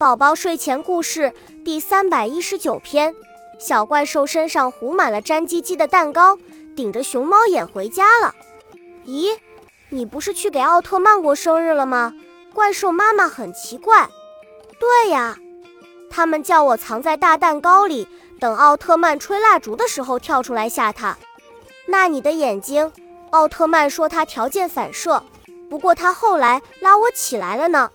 宝宝睡前故事第三百一十九篇。小怪兽身上糊满了粘唧唧的蛋糕顶着熊猫眼回家了。咦你不是去给奥特曼过生日了吗？怪兽妈妈很奇怪。对呀他们叫我藏在大蛋糕里等奥特曼吹蜡烛的时候跳出来吓他。那你的眼睛奥特曼说他条件反射不过他后来拉我起来了呢